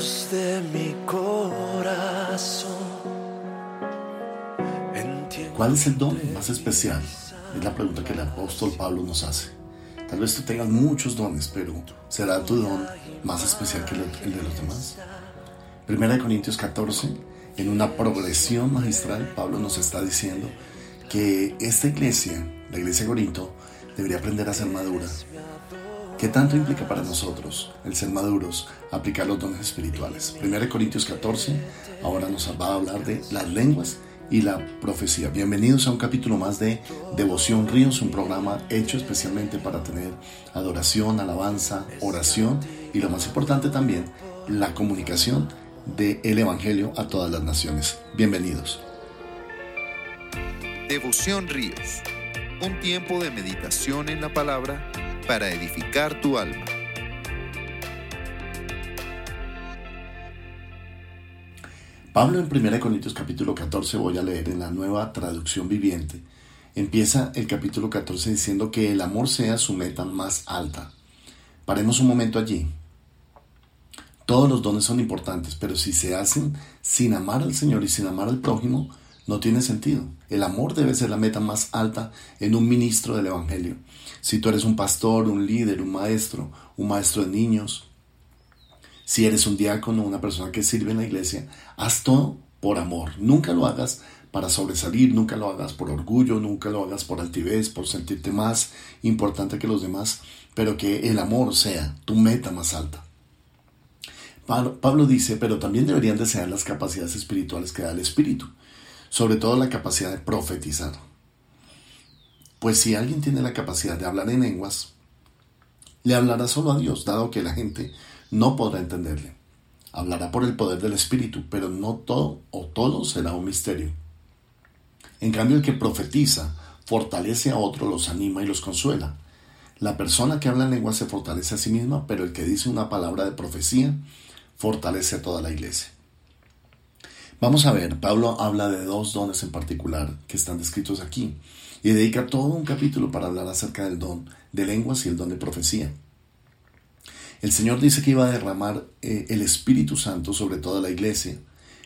De mi corazón. ¿Cuál es el don más especial? Es la pregunta que el apóstol Pablo nos hace. Tal vez tú tengas muchos dones, pero ¿será tu don más especial que el de los demás? Primera de Corintios 14, en una progresión magistral, Pablo nos está diciendo que esta iglesia, la iglesia de Corinto, debería aprender a ser madura. ¿Qué tanto implica para nosotros el ser maduros, aplicar los dones espirituales? Primera de Corintios 14, ahora nos va a hablar de las lenguas y la profecía. Bienvenidos a un capítulo más de Devoción Ríos, un programa hecho especialmente para tener adoración, alabanza, oración y lo más importante también, la comunicación del el Evangelio a todas las naciones. Bienvenidos. Devoción Ríos, un tiempo de meditación en la palabra para edificar tu alma. Pablo en 1 Corintios capítulo 14 voy a leer en la nueva traducción viviente. Empieza el capítulo 14 diciendo que el amor sea su meta más alta. Paremos un momento allí. Todos los dones son importantes, pero si se hacen sin amar al Señor y sin amar al prójimo, no tiene sentido. El amor debe ser la meta más alta en un ministro del Evangelio. Si tú eres un pastor, un líder, un maestro, un maestro de niños, si eres un diácono, una persona que sirve en la iglesia, haz todo por amor. Nunca lo hagas para sobresalir, nunca lo hagas por orgullo, nunca lo hagas por altivez, por sentirte más importante que los demás, pero que el amor sea tu meta más alta. Pablo dice, pero también deberían desear las capacidades espirituales que da el Espíritu, sobre todo la capacidad de profetizar. Pues si alguien tiene la capacidad de hablar en lenguas, le hablará solo a Dios, dado que la gente no podrá entenderle. Hablará por el poder del Espíritu, pero no todo o todo será un misterio. En cambio, el que profetiza fortalece a otro, los anima y los consuela. La persona que habla en lengua se fortalece a sí misma, pero el que dice una palabra de profecía fortalece a toda la iglesia. Vamos a ver, Pablo habla de dos dones en particular que están descritos aquí y dedica todo un capítulo para hablar acerca del don de lenguas y el don de profecía. El Señor dice que iba a derramar eh, el Espíritu Santo sobre toda la iglesia.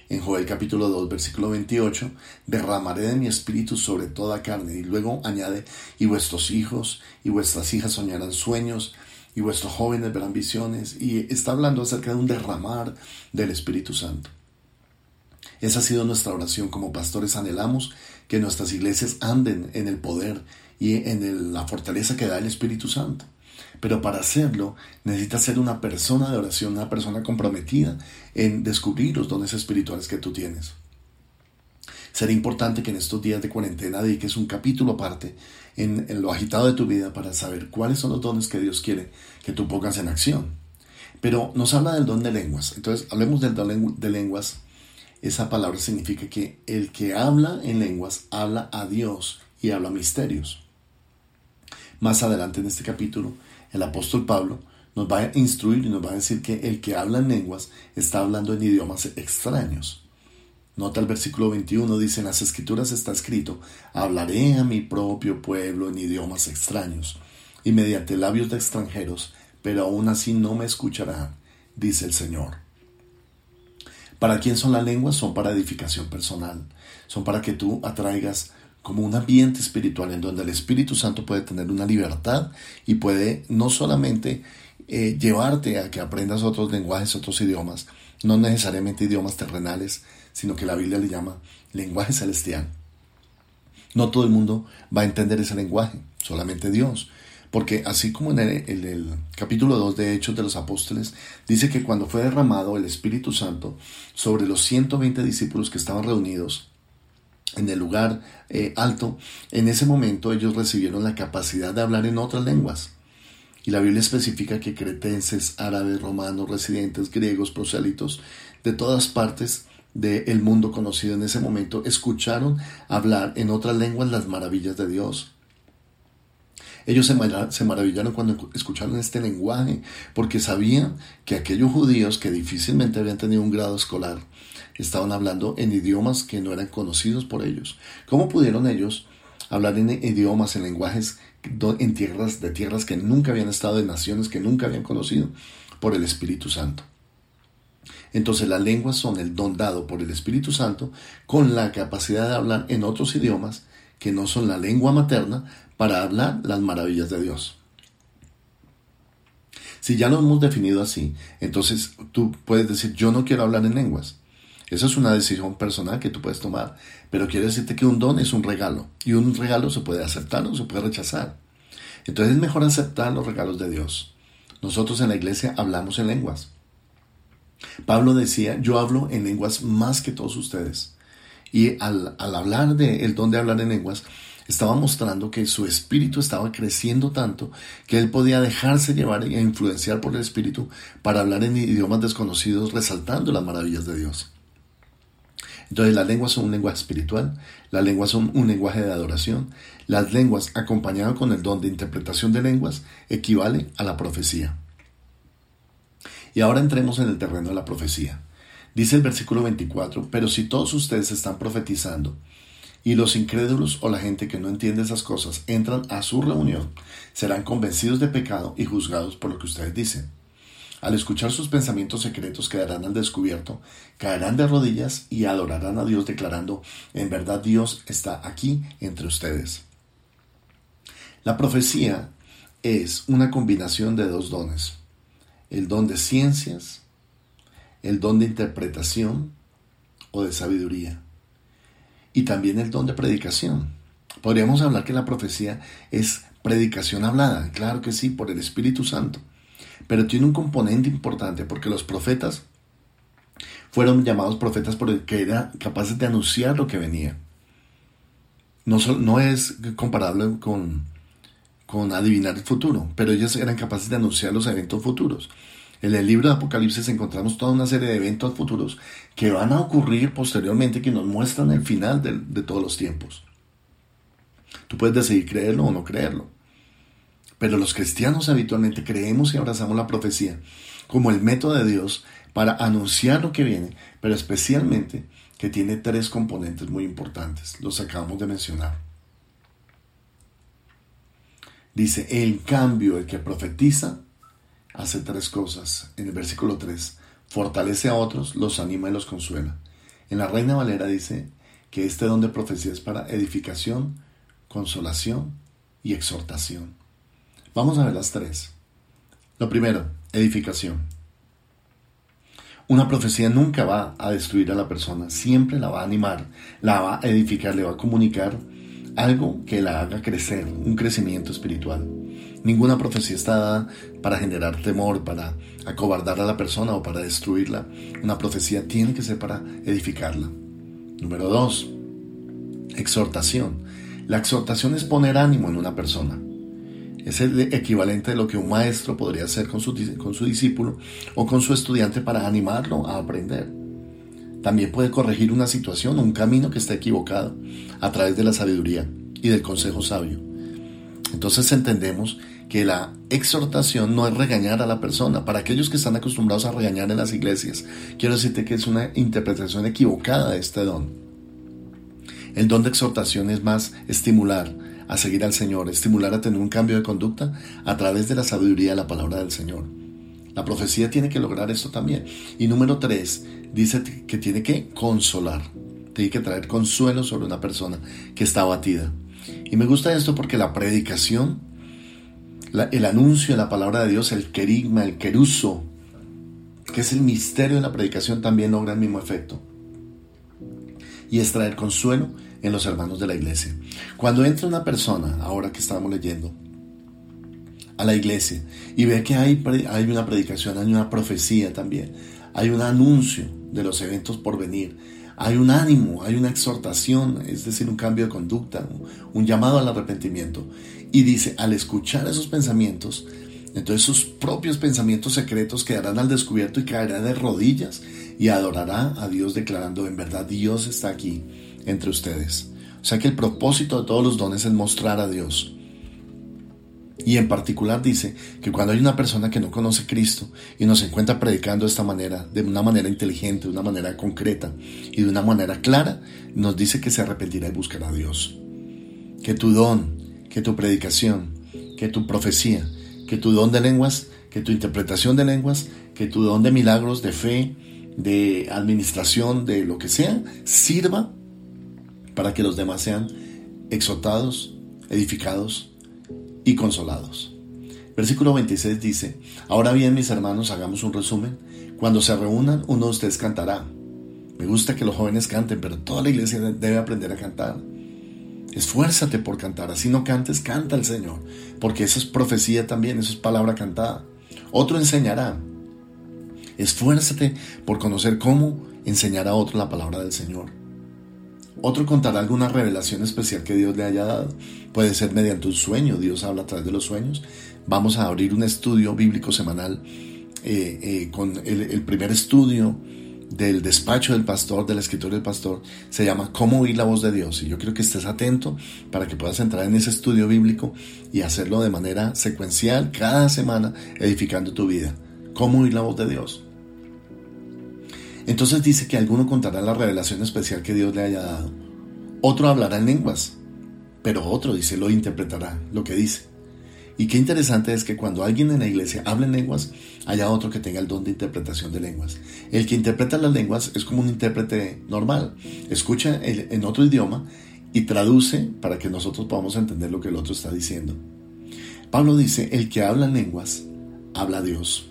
En Joel capítulo 2, versículo 28, derramaré de mi espíritu sobre toda carne. Y luego añade, y vuestros hijos y vuestras hijas soñarán sueños, y vuestros jóvenes verán visiones. Y está hablando acerca de un derramar del Espíritu Santo. Esa ha sido nuestra oración como pastores. Anhelamos que nuestras iglesias anden en el poder y en la fortaleza que da el Espíritu Santo. Pero para hacerlo necesitas ser una persona de oración, una persona comprometida en descubrir los dones espirituales que tú tienes. Será importante que en estos días de cuarentena dediques un capítulo aparte en, en, lo agitado de tu vida para saber cuáles son los dones que Dios quiere que tú pongas en acción. Pero nos habla del don de lenguas. Entonces, hablemos del don de lenguas. Esa palabra significa que el que habla en lenguas habla a Dios y habla misterios. Más adelante en este capítulo el apóstol Pablo nos va a instruir y nos va a decir que el que habla en lenguas está hablando en idiomas extraños. Nota el versículo 21, dice, en las escrituras está escrito, hablaré a mi propio pueblo en idiomas extraños y mediante labios de extranjeros, pero aún así no me escucharán, dice el Señor. ¿Para quién son las lenguas? Son para edificación personal, son para que tú atraigas como un ambiente espiritual en donde el Espíritu Santo puede tener una libertad y puede no solamente eh, llevarte a que aprendas otros lenguajes, otros idiomas, no necesariamente idiomas terrenales, sino que la Biblia le llama lenguaje celestial. No todo el mundo va a entender ese lenguaje, solamente Dios. Porque así como en el, capítulo 2 de Hechos de los Apóstoles, dice que cuando fue derramado el Espíritu Santo sobre los 120 discípulos que estaban reunidos, en el lugar eh, alto, en ese momento ellos recibieron la capacidad de hablar en otras lenguas. Y la Biblia especifica que cretenses, árabes, romanos, residentes, griegos, prosélitos, de todas partes del mundo conocido en ese momento, escucharon hablar en otras lenguas las maravillas de Dios. Ellos se, maravillaron cuando escucharon este lenguaje, porque sabían que aquellos judíos que difícilmente habían tenido un grado escolar, estaban hablando en idiomas que no eran conocidos por ellos. ¿Cómo pudieron ellos hablar en idiomas, en lenguajes, en tierras, de tierras que nunca habían estado, en naciones que nunca habían conocido? Por el Espíritu Santo. Entonces las lenguas son el don dado por el Espíritu Santo con la capacidad de hablar en otros idiomas que no son la lengua materna para hablar las maravillas de Dios. Si ya lo hemos definido así, entonces tú puedes decir, yo no quiero hablar en lenguas. Esa es una decisión personal que tú puedes tomar, pero quiero decirte que un don es un regalo y un regalo se puede aceptar o se puede rechazar. Entonces es mejor aceptar los regalos de Dios. Nosotros en la iglesia hablamos en lenguas. Pablo decía, yo hablo en lenguas más que todos ustedes. Y al, hablar de don de hablar en lenguas, estaba mostrando que su espíritu estaba creciendo tanto que él podía dejarse llevar e influenciar por el espíritu para hablar en idiomas desconocidos, resaltando las maravillas de Dios. Entonces las lenguas son un lenguaje espiritual, las lenguas son un lenguaje de adoración, las lenguas acompañadas con el don de interpretación de lenguas equivale a la profecía. Y ahora entremos en el terreno de la profecía. Dice el versículo 24, pero si todos ustedes están profetizando y los incrédulos o la gente que no entiende esas cosas entran a su reunión, serán convencidos de pecado y juzgados por lo que ustedes dicen. Al escuchar sus pensamientos secretos quedarán al descubierto, caerán de rodillas y adorarán a Dios declarando, en verdad Dios está aquí entre ustedes. La profecía es una combinación de dos dones, el don de ciencias, el don de interpretación o de sabiduría, y también el don de predicación. Podríamos hablar que la profecía es predicación hablada, claro que sí, por el Espíritu Santo pero tiene un componente importante porque los profetas fueron llamados profetas porque eran capaces de anunciar lo que venía. No, no es comparable con, con adivinar el futuro, pero ellos eran capaces de anunciar los eventos futuros. En el libro de Apocalipsis encontramos toda una serie de eventos futuros que van a ocurrir posteriormente que nos muestran el final de, de todos los tiempos. Tú puedes decidir creerlo o no creerlo. Pero los cristianos habitualmente creemos y abrazamos la profecía como el método de Dios para anunciar lo que viene, pero especialmente que tiene tres componentes muy importantes. Los acabamos de mencionar. Dice, en cambio, el que profetiza hace tres cosas. En el versículo 3, fortalece a otros, los anima y los consuela. En la Reina Valera dice que este don de profecía es para edificación, consolación y exhortación. Vamos a ver las tres. Lo primero, edificación. Una profecía nunca va a destruir a la persona, siempre la va a animar, la va a edificar, le va a comunicar algo que la haga crecer, un crecimiento espiritual. Ninguna profecía está dada para generar temor, para acobardar a la persona o para destruirla. Una profecía tiene que ser para edificarla. Número dos, exhortación. La exhortación es poner ánimo en una persona. Es el equivalente de lo que un maestro podría hacer con su, con su discípulo o con su estudiante para animarlo a aprender. También puede corregir una situación o un camino que está equivocado a través de la sabiduría y del consejo sabio. Entonces entendemos que la exhortación no es regañar a la persona. Para aquellos que están acostumbrados a regañar en las iglesias, quiero decirte que es una interpretación equivocada de este don. El don de exhortación es más estimular, a seguir al Señor, estimular a tener un cambio de conducta a través de la sabiduría de la palabra del Señor. La profecía tiene que lograr esto también. Y número tres, dice que tiene que consolar, tiene que traer consuelo sobre una persona que está abatida. Y me gusta esto porque la predicación, el anuncio de la palabra de Dios, el querigma, el queruso, que es el misterio de la predicación, también logra el mismo efecto. Y es traer consuelo en los hermanos de la iglesia. Cuando entra una persona, ahora que estamos leyendo, a la iglesia y ve que hay, hay una predicación, hay una profecía también, hay un anuncio de los eventos por venir, hay un ánimo, hay una exhortación, es decir, un cambio de conducta, un llamado al arrepentimiento. Y dice, al escuchar esos pensamientos, entonces sus propios pensamientos secretos quedarán al descubierto y caerá de rodillas y adorará a Dios declarando, en verdad Dios está aquí entre ustedes. O sea que el propósito de todos los dones es mostrar a Dios. Y en particular dice que cuando hay una persona que no conoce a Cristo y nos encuentra predicando de esta manera, de una manera inteligente, de una manera concreta y de una manera clara, nos dice que se arrepentirá y buscará a Dios. Que tu don, que tu predicación, que tu profecía, que tu don de lenguas, que tu interpretación de lenguas, que tu don de milagros, de fe, de administración, de lo que sea, sirva para que los demás sean exhortados, edificados y consolados. Versículo 26 dice, ahora bien mis hermanos, hagamos un resumen. Cuando se reúnan, uno de ustedes cantará. Me gusta que los jóvenes canten, pero toda la iglesia debe aprender a cantar. Esfuérzate por cantar, así no cantes, canta al Señor, porque eso es profecía también, eso es palabra cantada. Otro enseñará. Esfuérzate por conocer cómo enseñar a otro la palabra del Señor. Otro contará alguna revelación especial que Dios le haya dado. Puede ser mediante un sueño, Dios habla a través de los sueños. Vamos a abrir un estudio bíblico semanal eh, eh, con el, primer estudio del despacho del pastor, del escritorio del pastor, se llama Cómo oír la voz de Dios. Y yo quiero que estés atento para que puedas entrar en ese estudio bíblico y hacerlo de manera secuencial cada semana, edificando tu vida. Cómo oír la voz de Dios. Entonces dice que alguno contará la revelación especial que Dios le haya dado. Otro hablará en lenguas, pero otro, dice, lo interpretará, lo que dice. Y qué interesante es que cuando alguien en la iglesia habla en lenguas, haya otro que tenga el don de interpretación de lenguas. El que interpreta las lenguas es como un intérprete normal. Escucha en otro idioma y traduce para que nosotros podamos entender lo que el otro está diciendo. Pablo dice, el que habla en lenguas, habla Dios.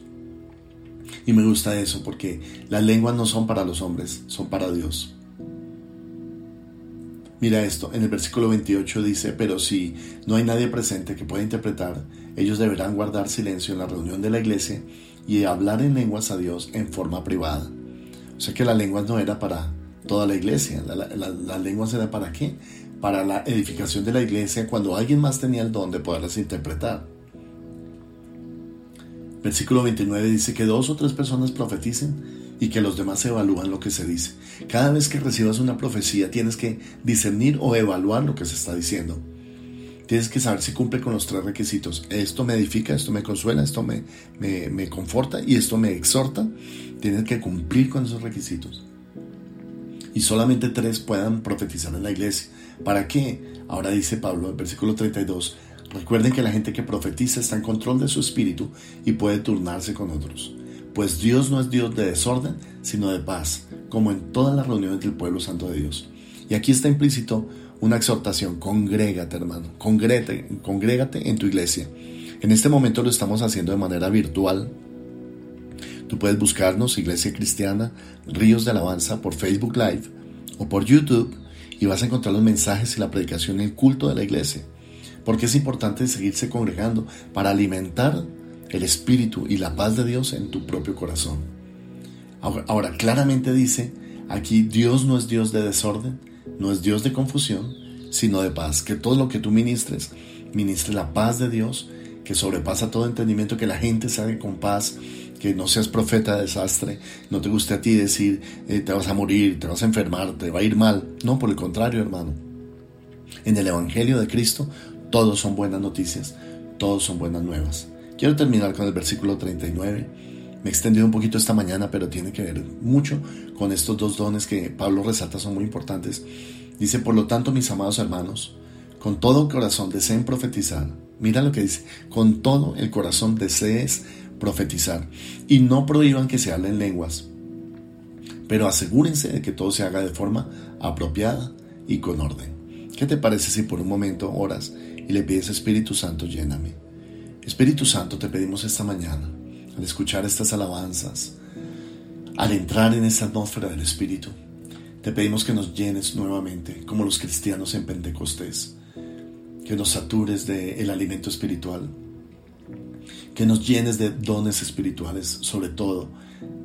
Y me gusta eso porque las lenguas no son para los hombres, son para Dios. Mira esto, en el versículo 28 dice, pero si no hay nadie presente que pueda interpretar, ellos deberán guardar silencio en la reunión de la iglesia y hablar en lenguas a Dios en forma privada. O sea que las lenguas no era para toda la iglesia, las lenguas era para qué? Para la edificación de la iglesia cuando alguien más tenía el don de poderlas interpretar. Versículo 29 dice que dos o tres personas profeticen y que los demás evalúan lo que se dice. Cada vez que recibas una profecía tienes que discernir o evaluar lo que se está diciendo. Tienes que saber si cumple con los tres requisitos. Esto me edifica, esto me consuela, esto me, me, me conforta y esto me exhorta. Tienes que cumplir con esos requisitos. Y solamente tres puedan profetizar en la iglesia. ¿Para qué? Ahora dice Pablo en versículo 32, Recuerden que la gente que profetiza está en control de su espíritu y puede turnarse con otros. Pues Dios no es Dios de desorden, sino de paz, como en todas las reuniones del pueblo santo de Dios. Y aquí está implícito una exhortación, congrégate hermano, congrégate, congrégate en tu iglesia. En este momento lo estamos haciendo de manera virtual. Tú puedes buscarnos, Iglesia Cristiana, Ríos de Alabanza, por Facebook Live o por YouTube y vas a encontrar los mensajes y la predicación en el culto de la iglesia porque es importante seguirse congregando para alimentar el espíritu y la paz de Dios en tu propio corazón. Ahora, claramente dice, aquí Dios no es Dios de desorden, no es Dios de confusión, sino de paz. Que todo lo que tú ministres, ministre la paz de Dios, que sobrepasa todo entendimiento, que la gente salga con paz, que no seas profeta de desastre, no te guste a ti decir, eh, te vas a morir, te vas a enfermar, te va a ir mal. No, por el contrario, hermano. En el Evangelio de Cristo todos son buenas noticias, todos son buenas nuevas. Quiero terminar con el versículo 39. Me he extendido un poquito esta mañana, pero tiene que ver mucho con estos dos dones que Pablo resalta, son muy importantes. Dice, por lo tanto, mis amados hermanos, con todo corazón deseen profetizar. Mira lo que dice, con todo el corazón desees profetizar. Y no prohíban que se hablen lenguas, pero asegúrense de que todo se haga de forma apropiada y con orden. ¿Qué te parece si por un momento oras y le pides Espíritu Santo, lléname. Espíritu Santo, te pedimos esta mañana, al escuchar estas alabanzas, al entrar en esta atmósfera del Espíritu, te pedimos que nos llenes nuevamente, como los cristianos en Pentecostés, que nos satures del el alimento espiritual, que nos llenes de dones espirituales, sobre todo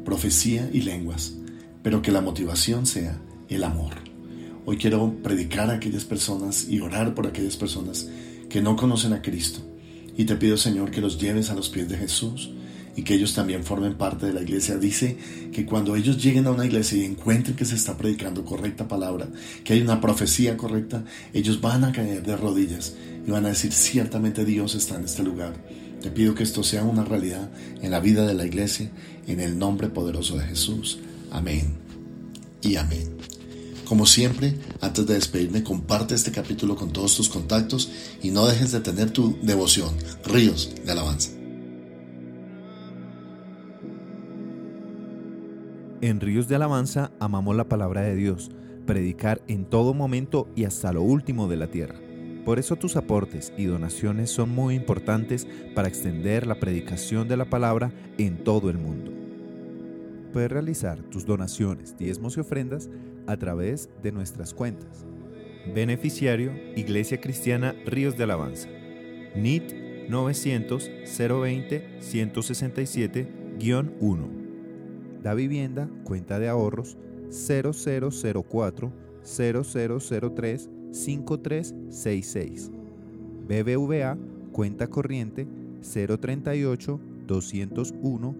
profecía y lenguas, pero que la motivación sea el amor. Hoy quiero predicar a aquellas personas y orar por aquellas personas que no conocen a Cristo. Y te pido, Señor, que los lleves a los pies de Jesús y que ellos también formen parte de la iglesia. Dice que cuando ellos lleguen a una iglesia y encuentren que se está predicando correcta palabra, que hay una profecía correcta, ellos van a caer de rodillas y van a decir, ciertamente Dios está en este lugar. Te pido que esto sea una realidad en la vida de la iglesia, en el nombre poderoso de Jesús. Amén y amén. Como siempre, antes de despedirme, comparte este capítulo con todos tus contactos y no dejes de tener tu devoción, ríos de alabanza. En Ríos de Alabanza amamos la palabra de Dios, predicar en todo momento y hasta lo último de la tierra. Por eso tus aportes y donaciones son muy importantes para extender la predicación de la palabra en todo el mundo. Puedes realizar tus donaciones, diezmos y ofrendas a través de nuestras cuentas. Beneficiario Iglesia Cristiana Ríos de Alabanza. NIT 900 020 167-1. La vivienda, cuenta de ahorros 0004 0003 5366. BBVA, cuenta corriente 038 201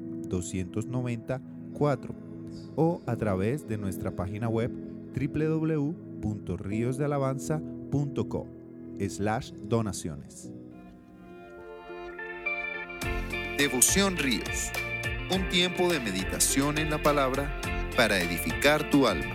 294 o a través de nuestra página web www.riosdealabanza.com slash donaciones. Devoción Ríos un tiempo de meditación en la palabra para edificar tu alma.